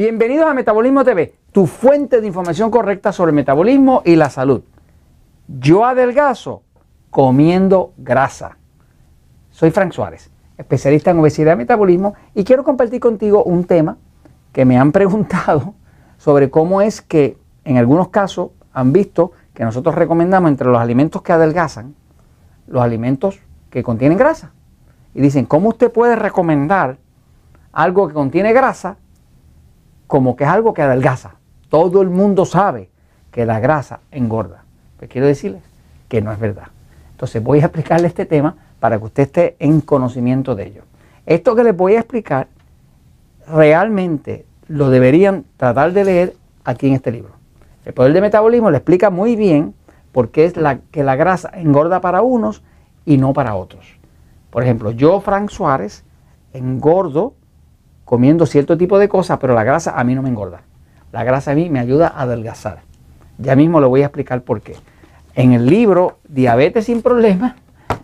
Bienvenidos a Metabolismo TV, tu fuente de información correcta sobre metabolismo y la salud. Yo adelgazo comiendo grasa. Soy Frank Suárez, especialista en obesidad y metabolismo, y quiero compartir contigo un tema que me han preguntado sobre cómo es que en algunos casos han visto que nosotros recomendamos entre los alimentos que adelgazan, los alimentos que contienen grasa. Y dicen, ¿cómo usted puede recomendar algo que contiene grasa como que es algo que adelgaza. Todo el mundo sabe que la grasa engorda. Pues quiero decirles que no es verdad. Entonces voy a explicarle este tema para que usted esté en conocimiento de ello. Esto que les voy a explicar realmente lo deberían tratar de leer aquí en este libro. El poder de metabolismo le explica muy bien por qué es la, que la grasa engorda para unos y no para otros. Por ejemplo, yo, Frank Suárez, engordo comiendo cierto tipo de cosas, pero la grasa a mí no me engorda. La grasa a mí me ayuda a adelgazar. Ya mismo le voy a explicar por qué. En el libro Diabetes sin Problemas,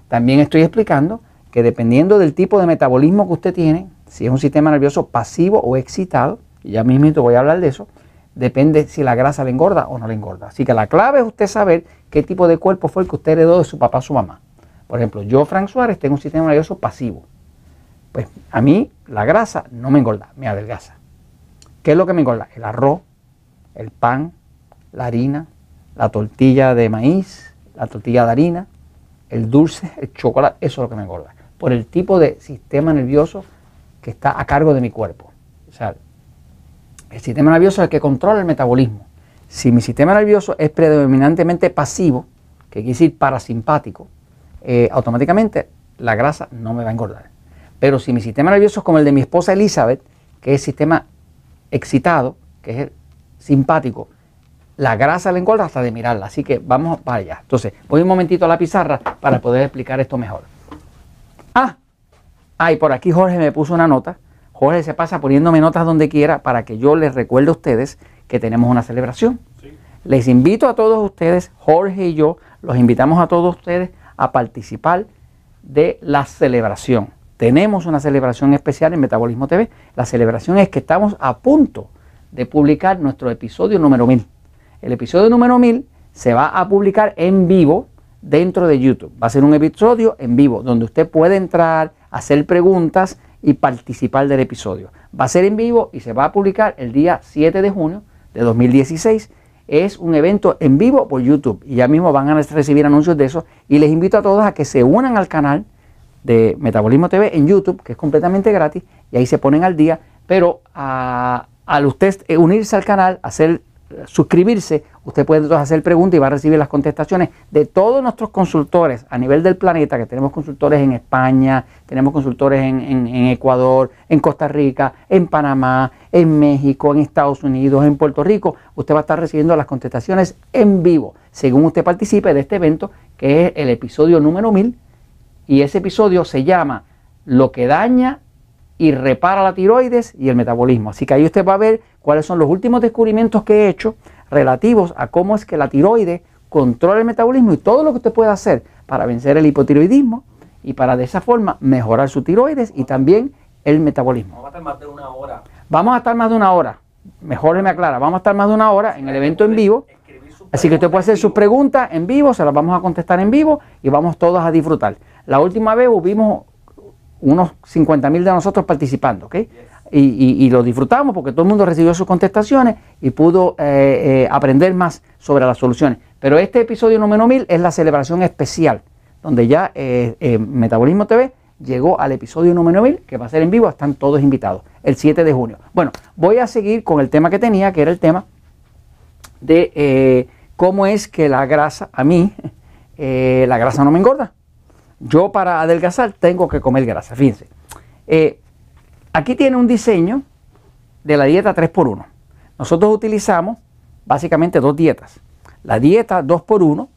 también estoy explicando que dependiendo del tipo de metabolismo que usted tiene, si es un sistema nervioso pasivo o excitado, y ya mismo voy a hablar de eso, depende si la grasa le engorda o no le engorda. Así que la clave es usted saber qué tipo de cuerpo fue el que usted heredó de su papá o su mamá. Por ejemplo, yo, Frank Suárez, tengo un sistema nervioso pasivo. Pues a mí la grasa no me engorda, me adelgaza. ¿Qué es lo que me engorda? El arroz, el pan, la harina, la tortilla de maíz, la tortilla de harina, el dulce, el chocolate, eso es lo que me engorda. Por el tipo de sistema nervioso que está a cargo de mi cuerpo. O sea, el sistema nervioso es el que controla el metabolismo. Si mi sistema nervioso es predominantemente pasivo, que quiere decir parasimpático, eh, automáticamente la grasa no me va a engordar. Pero si mi sistema nervioso es como el de mi esposa Elizabeth, que es sistema excitado, que es simpático, la grasa le engorda hasta de mirarla. Así que vamos para allá. Entonces, voy un momentito a la pizarra para poder explicar esto mejor. Ah, ah, y por aquí Jorge me puso una nota. Jorge se pasa poniéndome notas donde quiera para que yo les recuerde a ustedes que tenemos una celebración. Les invito a todos ustedes, Jorge y yo, los invitamos a todos ustedes a participar de la celebración tenemos una celebración especial en Metabolismo TV. La celebración es que estamos a punto de publicar nuestro episodio número 1000. El episodio número 1000 se va a publicar en vivo dentro de YouTube. Va a ser un episodio en vivo donde usted puede entrar, hacer preguntas y participar del episodio. Va a ser en vivo y se va a publicar el día 7 de junio de 2016. Es un evento en vivo por YouTube y ya mismo van a recibir anuncios de eso. Y les invito a todos a que se unan al canal de Metabolismo TV en YouTube, que es completamente gratis, y ahí se ponen al día, pero al usted unirse al canal, hacer suscribirse, usted puede entonces hacer preguntas y va a recibir las contestaciones de todos nuestros consultores a nivel del planeta, que tenemos consultores en España, tenemos consultores en, en, Ecuador, en Costa Rica, en Panamá, en México, en Estados Unidos, en Puerto Rico. Usted va a estar recibiendo las contestaciones en vivo, según usted participe de este evento, que es el episodio número 1000 y ese episodio se llama Lo que daña y repara la tiroides y el metabolismo. Así que ahí usted va a ver cuáles son los últimos descubrimientos que he hecho relativos a cómo es que la tiroides controla el metabolismo y todo lo que usted puede hacer para vencer el hipotiroidismo y para de esa forma mejorar su tiroides y también el metabolismo. Vamos a estar más de una hora. Vamos a estar más de una hora. Mejor me aclara, vamos a estar más de una hora en el evento en vivo. Así que usted puede hacer sus preguntas en vivo, se las vamos a contestar en vivo y vamos todos a disfrutar. La última vez hubimos unos 50 mil de nosotros participando, ¿ok? Y, lo disfrutamos porque todo el mundo recibió sus contestaciones y pudo eh, eh, aprender más sobre las soluciones. Pero este episodio número 1000 es la celebración especial, donde ya eh, Metabolismo TV llegó al episodio número 1000, que va a ser en vivo, están todos invitados, el 7 de junio. Bueno, voy a seguir con el tema que tenía, que era el tema de cómo es que la grasa, a mí, la grasa no me engorda. Yo para adelgazar tengo que comer grasa. Fíjense. Eh, aquí tiene un diseño de la dieta 3x1. Nosotros utilizamos básicamente dos dietas. La dieta 2x1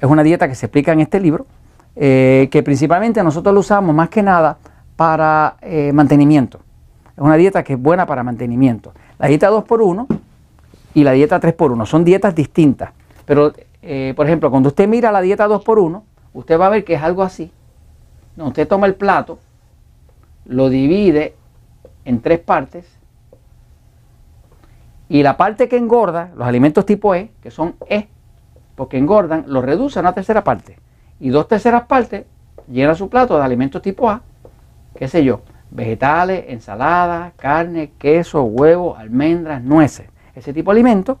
es una dieta que se explica en este libro, eh, que principalmente nosotros lo usamos más que nada para eh, mantenimiento. Es una dieta que es buena para mantenimiento. La dieta 2x1 y la dieta 3x1 son dietas distintas. Pero, por ejemplo, cuando usted mira la dieta 2x1, usted va a ver que es algo así. usted toma el plato, lo divide en tres partes Y la parte que engorda, los alimentos tipo E, que son E, porque engordan, los reduce a una tercera parte. Y dos terceras partes llena su plato de alimentos tipo A, qué sé yo, vegetales, ensaladas, carne, queso, huevo, almendras, nueces. Ese tipo de alimentos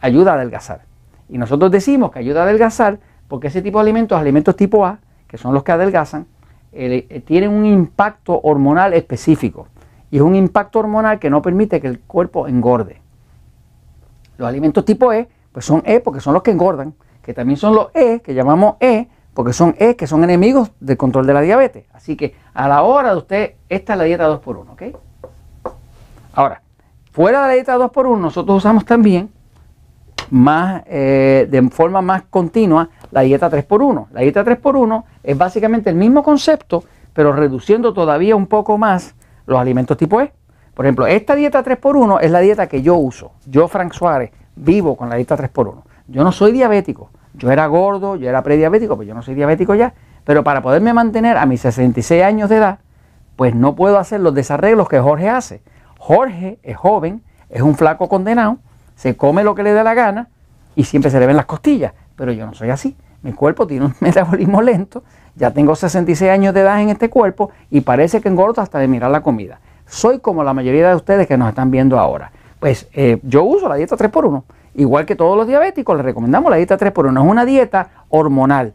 ayuda a adelgazar. Y nosotros decimos que ayuda a adelgazar porque ese tipo de alimentos, alimentos tipo A, que son los que adelgazan, eh, tienen un impacto hormonal específico. Y es un impacto hormonal que no permite que el cuerpo engorde. Los alimentos tipo E, pues son E porque son los que engordan, que también son los E, que llamamos E, porque son E, que son enemigos del control de la diabetes. Así que a la hora de usted, esta es la dieta 2x1, ¿ok? Ahora, fuera de la dieta 2x1, nosotros usamos también más, eh, de forma más continua la dieta 3x1. La dieta 3x1 es básicamente el mismo concepto, pero reduciendo todavía un poco más los alimentos tipo E. Por ejemplo, esta dieta 3x1 es la dieta que yo uso. Yo, Frank Suárez, vivo con la dieta 3x1. Yo no soy diabético. Yo era gordo, yo era prediabético, pues yo no soy diabético ya. Pero para poderme mantener a mis 66 años de edad, pues no puedo hacer los desarreglos que Jorge hace. Jorge es joven, es un flaco condenado, se come lo que le dé la gana y siempre se le ven las costillas. Pero yo no soy así. Mi cuerpo tiene un metabolismo lento, ya tengo 66 años de edad en este cuerpo y parece que engordo hasta de mirar la comida. Soy como la mayoría de ustedes que nos están viendo ahora. Pues eh, yo uso la dieta 3x1. Igual que todos los diabéticos, les recomendamos la dieta 3x1. Es una dieta hormonal.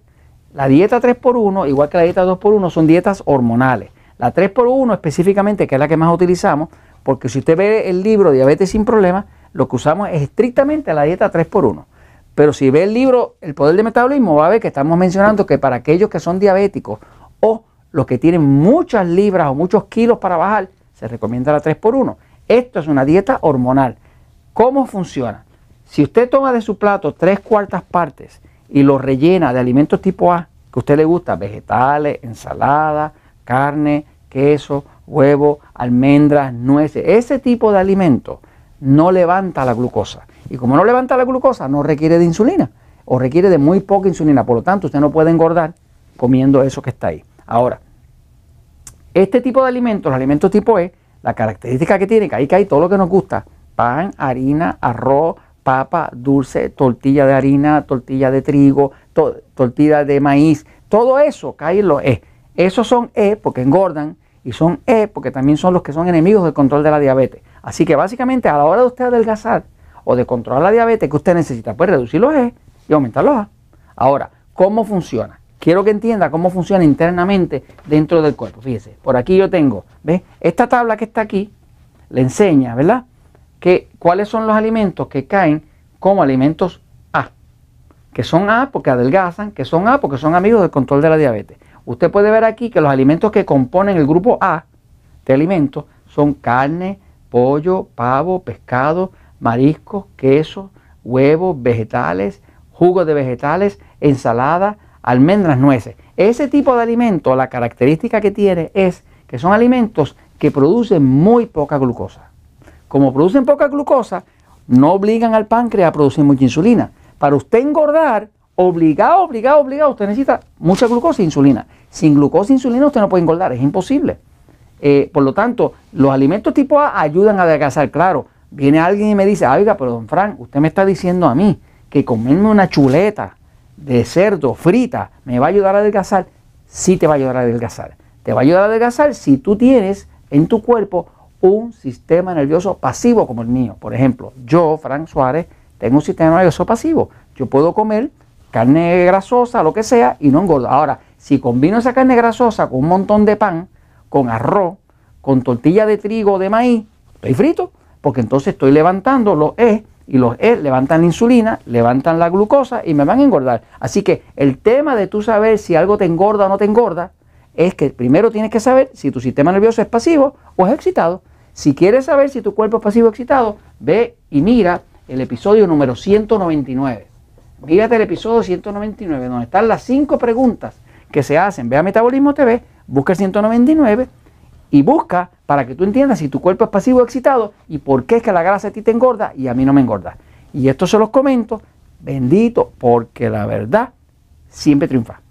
La dieta 3x1, igual que la dieta 2x1, son dietas hormonales. La 3x1 específicamente, que es la que más utilizamos, porque si usted ve el libro Diabetes sin Problemas, lo que usamos es estrictamente la dieta 3x1. Pero si ve el libro El Poder del Metabolismo, va a ver que estamos mencionando que para aquellos que son diabéticos o los que tienen muchas libras o muchos kilos para bajar, se recomienda la 3x1. Esto es una dieta hormonal. ¿Cómo funciona? Si usted toma de su plato tres cuartas partes y lo rellena de alimentos tipo A, que a usted le gusta, vegetales, ensalada, carne, queso, huevo, almendras, nueces, ese tipo de alimentos no levanta la glucosa. Y como no levanta la glucosa, no requiere de insulina o requiere de muy poca insulina. Por lo tanto, usted no puede engordar comiendo eso que está ahí. Ahora, este tipo de alimentos, los alimentos tipo E, la característica que tiene, que ahí cae todo lo que nos gusta, pan, harina, arroz, papa, dulce, tortilla de harina, tortilla de trigo, tortilla de maíz, todo eso cae en los E. Esos son E porque engordan y son E porque también son los que son enemigos del control de la diabetes. Así que básicamente a la hora de usted adelgazar o de controlar la diabetes que usted necesita, pues reducir los E y aumentar los A. Ahora, ¿cómo funciona? Quiero que entienda cómo funciona internamente dentro del cuerpo. Fíjese, por aquí yo tengo, ¿ves? Esta tabla que está aquí le enseña, ¿verdad? que cuáles son los alimentos que caen como alimentos A, que son A porque adelgazan, que son A porque son amigos del control de la diabetes. Usted puede ver aquí que los alimentos que componen el grupo A de alimentos son carne, pollo, pavo, pescado, mariscos, queso, huevos, vegetales, jugos de vegetales, ensalada, almendras, nueces. Ese tipo de alimentos, la característica que tiene es que son alimentos que producen muy poca glucosa como producen poca glucosa, no obligan al páncreas a producir mucha insulina. Para usted engordar, obligado, obligado, obligado, usted necesita mucha glucosa e insulina. Sin glucosa e insulina usted no puede engordar, es imposible. Eh, por lo tanto, los alimentos tipo A ayudan a adelgazar. Claro, viene alguien y me dice, oiga, pero don Frank, usted me está diciendo a mí que comerme una chuleta de cerdo frita me va a ayudar a adelgazar. Sí te va a ayudar a adelgazar. Te va a ayudar a adelgazar si tú tienes en tu cuerpo un sistema nervioso pasivo como el mío. Por ejemplo, yo, Frank Suárez, tengo un sistema nervioso pasivo. Yo puedo comer carne grasosa, lo que sea, y no engordo. Ahora, si combino esa carne grasosa con un montón de pan, con arroz, con tortilla de trigo o de maíz, estoy frito, porque entonces estoy levantando los E y los E levantan la insulina, levantan la glucosa y me van a engordar. Así que el tema de tú saber si algo te engorda o no te engorda es que primero tienes que saber si tu sistema nervioso es pasivo o es excitado. Si quieres saber si tu cuerpo es pasivo o excitado, ve y mira el episodio número 199. Mírate el episodio 199, donde están las cinco preguntas que se hacen. Ve a Metabolismo TV, busca el 199 y busca para que tú entiendas si tu cuerpo es pasivo o excitado y por qué es que la grasa a ti te engorda y a mí no me engorda. Y esto se los comento, bendito, porque la verdad siempre triunfa.